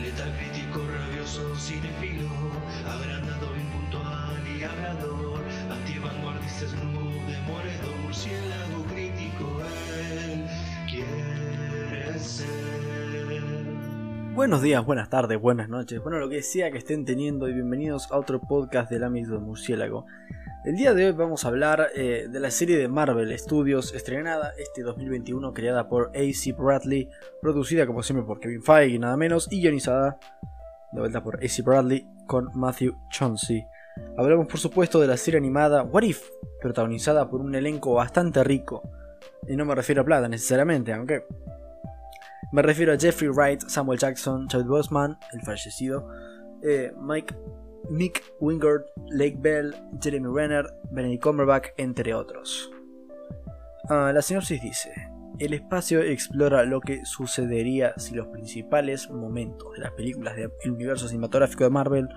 Letal crítico, rabioso, cinefilo, agrandado, impuntual y hablador, antivanguardista, snoop, demoledor, murciélago crítico, él quiere ser. Buenos días, buenas tardes, buenas noches, bueno lo que sea que estén teniendo y bienvenidos a otro podcast del ámbito murciélago. El día de hoy vamos a hablar eh, de la serie de Marvel Studios estrenada este 2021 creada por A.C. Bradley, producida como siempre por Kevin Feige nada menos y guionizada de vuelta por A.C. Bradley con Matthew Chauncey. Hablamos por supuesto de la serie animada What If, protagonizada por un elenco bastante rico. Y no me refiero a plata necesariamente, aunque me refiero a Jeffrey Wright, Samuel Jackson, Chad Boseman, el fallecido, eh, Mike Mick Wingard, Lake Bell, Jeremy Renner, Benedict Cumberbatch, entre otros. Ah, la sinopsis dice: El espacio explora lo que sucedería si los principales momentos de las películas del universo cinematográfico de Marvel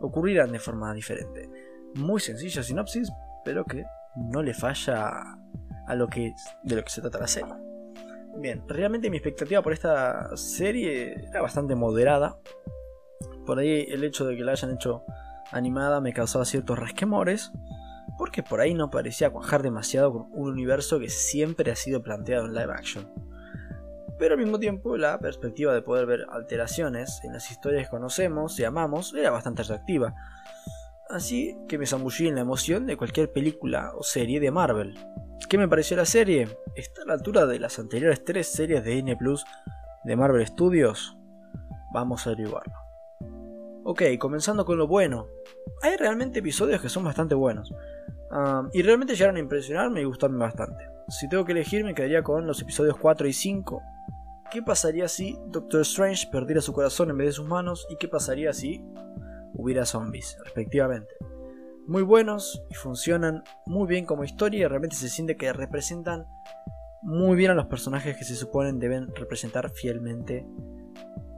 ocurrieran de forma diferente. Muy sencilla sinopsis, pero que no le falla a lo que de lo que se trata la serie. Bien, realmente mi expectativa por esta serie era bastante moderada, por ahí el hecho de que la hayan hecho animada me causaba ciertos resquemores, porque por ahí no parecía cuajar demasiado con un universo que siempre ha sido planteado en live action. Pero al mismo tiempo la perspectiva de poder ver alteraciones en las historias que conocemos y amamos era bastante atractiva. Así que me zambullí en la emoción de cualquier película o serie de Marvel. ¿Qué me pareció la serie? ¿Está a la altura de las anteriores tres series de Disney Plus de Marvel Studios? Vamos a averiguarlo. Ok, comenzando con lo bueno. Hay realmente episodios que son bastante buenos. y realmente llegaron a impresionarme y gustarme bastante. Si tengo que elegir, me quedaría con los episodios 4 y 5. ¿Qué pasaría si Doctor Strange perdiera su corazón en vez de sus manos? ¿Y qué pasaría si hubiera zombies, respectivamente? Muy buenos y funcionan muy bien como historia y realmente se siente que representan muy bien a los personajes que se suponen deben representar fielmente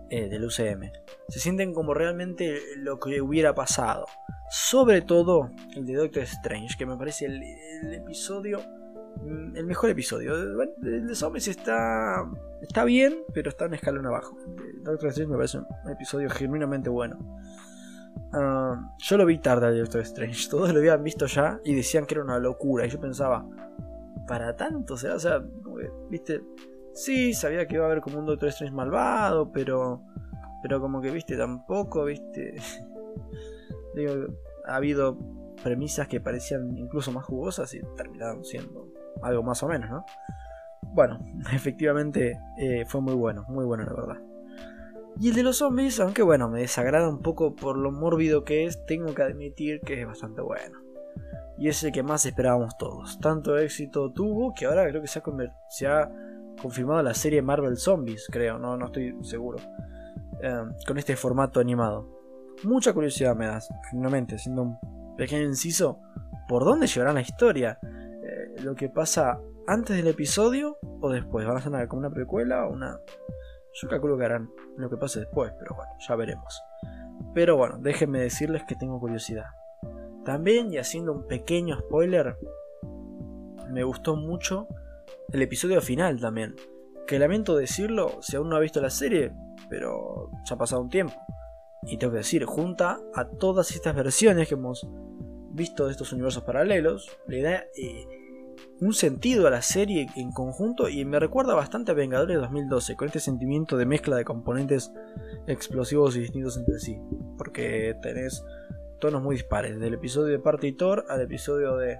eh, del UCM. Se sienten como realmente lo que hubiera pasado. Sobre todo el de Doctor Strange, que me parece el, episodio, mm, el mejor episodio. El de Zombies está, está bien, pero está en escalón abajo. Doctor Strange me parece un episodio genuinamente bueno. Ah, yo lo vi tarde al Doctor Strange, todos lo habían visto ya y decían que era una locura. Y yo pensaba, ¿para tanto? O sea, viste, Sí, sabía que iba a haber como un Doctor Strange malvado, pero. Pero como que, viste, tampoco, viste. Digo, ha habido premisas que parecían incluso más jugosas y terminaron siendo algo más o menos, ¿no? Bueno, efectivamente eh, fue muy bueno, muy bueno la verdad. Y el de los zombies, aunque bueno, me desagrada un poco por lo mórbido que es, tengo que admitir que es bastante bueno. Y es el que más esperábamos todos. Tanto éxito tuvo que ahora creo que se ha, confirmado la serie Marvel Zombies, creo, no, no estoy seguro. Em, con este formato animado. Mucha curiosidad me da, finalmente, siendo un pequeño inciso, ¿por dónde llevarán la historia? Eh, ¿Lo que pasa antes del episodio o después? ¿Van a hacer como una precuela o una...? Yo calculo que harán lo que pase después, pero bueno, ya veremos. Pero bueno, déjenme decirles que tengo curiosidad. También, y haciendo un pequeño spoiler, me gustó mucho el episodio final también. Que lamento decirlo si aún no ha visto la serie, pero ya ha pasado un tiempo. Y tengo que decir, junta a todas estas versiones que hemos visto de estos universos paralelos, le da eh, un sentido a la serie en conjunto y me recuerda bastante a Vengadores 2012, con este sentimiento de mezcla de componentes explosivos y distintos entre sí. Porque tenés tonos muy dispares, del episodio de Party Thor al episodio de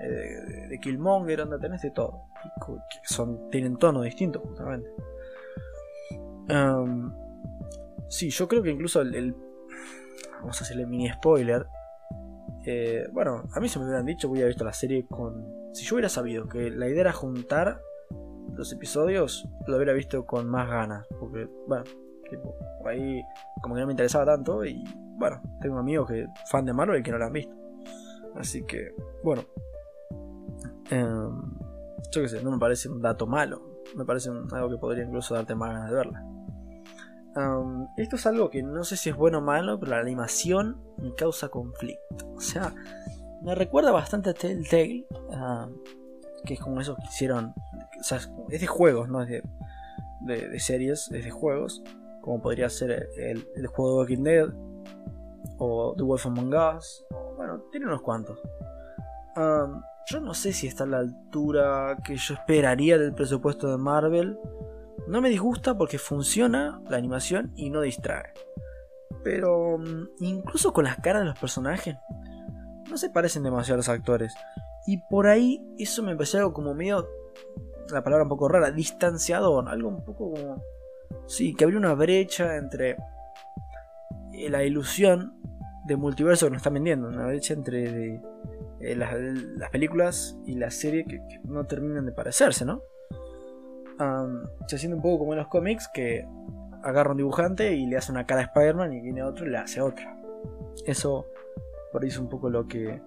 eh, de, Killmonger, donde tenés de todo. Son, tienen tonos distintos, justamente. sí, yo creo que incluso el, Vamos a hacerle mini spoiler. Eh, bueno, a mí se me hubieran dicho, hubiera visto la serie con. Si yo hubiera sabido que la idea era juntar los episodios, lo hubiera visto con más ganas. Porque, bueno, tipo, ahí como que no me interesaba tanto. Y bueno, tengo amigos que fan de Marvel que no la han visto. Así que, bueno, Em, yo qué sé, no me parece un dato malo. Me parece algo que podría incluso darte más ganas de verla. Em, esto es algo que no sé si es bueno o malo, pero la animación me causa conflicto. O sea, me recuerda bastante a Telltale, uh, que es como eso que hicieron. Es de juegos, no es de, de, series, es de juegos. como podría ser el, juego de Walking Dead o The Wolf Among Us. Bueno, tiene unos cuantos. yo no sé si está a la altura que yo esperaría del presupuesto de Marvel. No me disgusta porque funciona la animación y no distrae. Pero mm, incluso con las caras de los personajes, no se parecen demasiado a los actores. Y por ahí eso me pareció algo como medio, la palabra un poco rara, distanciador. Algo un poco como... Sí, que abrió una brecha entre eh, la ilusión de multiverso que nos están vendiendo. Una brecha entre eh, las, películas y la serie que, no terminan de parecerse, ¿no? se haciendo un poco como en los cómics que agarra un dibujante y le hace una cara a Spider-Man y viene otro y le hace otra. Eso por ahí es un poco lo que,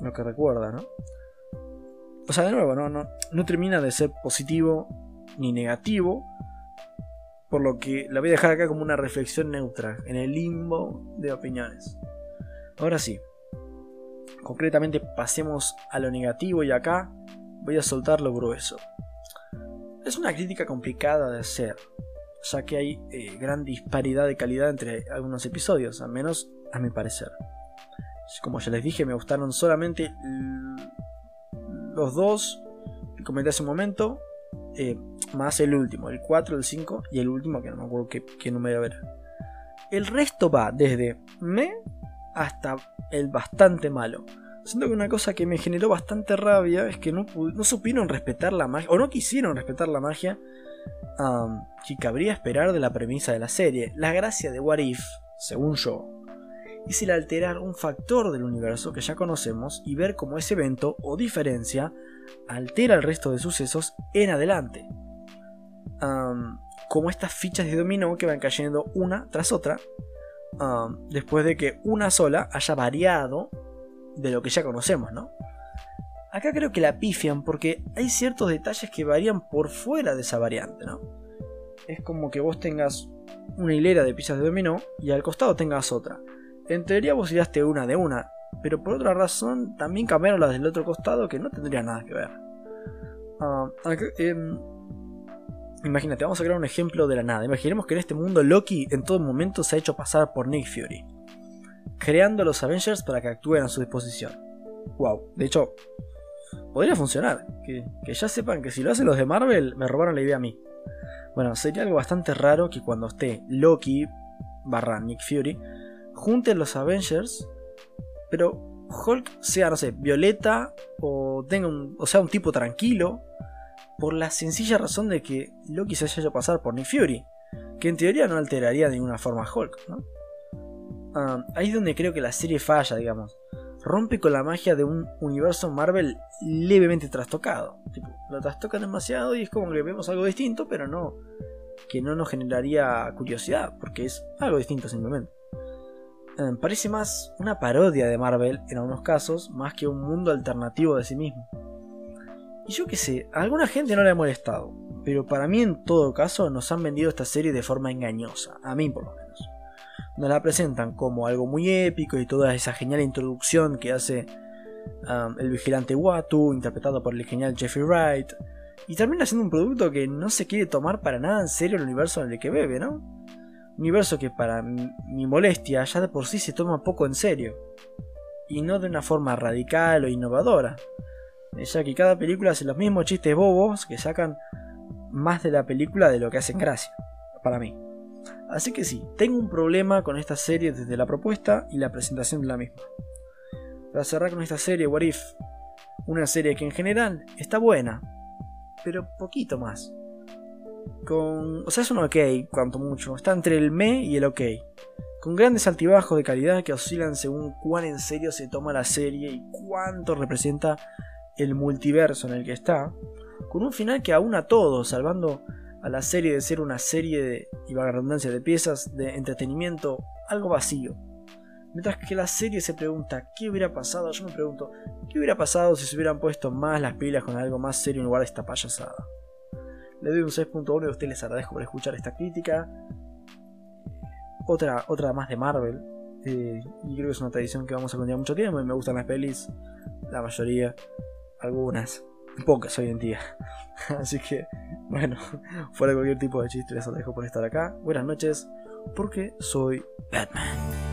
lo que recuerda, ¿no? O sea, de nuevo, no, no, no termina de ser positivo ni negativo, por lo que la voy a dejar acá como una reflexión neutra, en el limbo de opiniones. Ahora sí, concretamente pasemos a lo negativo y acá voy a soltar lo grueso. Es una crítica complicada de hacer, ya que hay eh, gran disparidad de calidad entre algunos episodios, al menos a mi parecer. Como ya les dije, me gustaron solamente los dos que comenté hace un momento, eh, más el último, el 4, el 5 y el último que no me acuerdo qué, número era. El resto va desde me hasta el bastante malo. Siento que una cosa que me generó bastante rabia es que no, no supieron respetar la magia, o no quisieron respetar la magia que cabría esperar de la premisa de la serie. La gracia de What If, según yo, es el alterar un factor del universo que ya conocemos y ver cómo ese evento o diferencia altera el resto de sucesos en adelante. como estas fichas de dominó que van cayendo una tras otra, después de que una sola haya variado de lo que ya conocemos, ¿no? Acá creo que la pifian porque hay ciertos detalles que varían por fuera de esa variante, ¿no? Es como que vos tengas una hilera de piezas de dominó y al costado tengas otra. En teoría vos tiraste una de una, pero por otra razón también cambiaron las del otro costado que no tendría nada que ver. Ah, em, imagínate, vamos a crear un ejemplo de la nada. Imaginemos que en este mundo Loki en todo momento se ha hecho pasar por Nick Fury, creando a los Avengers para que actúen a su disposición. Wow, de hecho, podría funcionar. Que, que ya sepan que si lo hacen los de Marvel, me robaron la idea a mí. Bueno, sería algo bastante raro que cuando esté Loki barra Nick Fury junten los Avengers, pero Hulk sea, no sé, violeta o tenga o sea un tipo tranquilo, por la sencilla razón de que Loki se haya hecho pasar por Nick Fury, que en teoría no alteraría de ninguna forma a Hulk. Ah, ahí es donde creo que la serie falla, digamos. Rompe con la magia de un universo Marvel levemente trastocado. lo trastocan demasiado y es como que vemos algo distinto, pero no que no nos generaría curiosidad, porque es algo distinto simplemente. Eh, parece más una parodia de Marvel en algunos casos, más que un mundo alternativo de sí mismo. Y yo qué sé, a alguna gente no le ha molestado, pero para mí en todo caso nos han vendido esta serie de forma engañosa, a mí por lo menos. Nos la presentan como algo muy épico y toda esa genial introducción que hace um, el vigilante Watu, interpretado por el genial Jeffrey Wright, y termina siendo un producto que no se quiere tomar para nada en serio el universo en el que bebe, ¿no? Universo que para mi molestia ya de por sí se toma poco en serio, y no de una forma radical o innovadora, ya que cada película hace los mismos chistes bobos que sacan más de la película de lo que hacen gracia, para mí. Así que sí, tengo un problema con esta serie desde la propuesta y la presentación de la misma. Para cerrar con esta serie, What If, una serie que en general está buena, pero poquito más con... O sea, es un ok, cuanto mucho. Está entre el me y el ok. Con grandes altibajos de calidad que oscilan según cuán en serio se toma la serie y cuánto representa el multiverso en el que está. Con un final que aúna todo, salvando a la serie de ser una serie de, y la redundancia, de piezas de entretenimiento algo vacío. Mientras que la serie se pregunta qué hubiera pasado, yo me pregunto qué hubiera pasado si se hubieran puesto más las pilas con algo más serio en lugar de esta payasada. Le doy un 6.1 y a ustedes les agradezco por escuchar esta crítica. Otra, otra más de Marvel. Eh, y creo que es una tradición que vamos a continuar mucho tiempo. Y me gustan las pelis, la mayoría, algunas. pocas hoy en día. Así que, bueno, fuera de cualquier tipo de chiste, les dejo por estar acá. Buenas noches, porque soy Batman.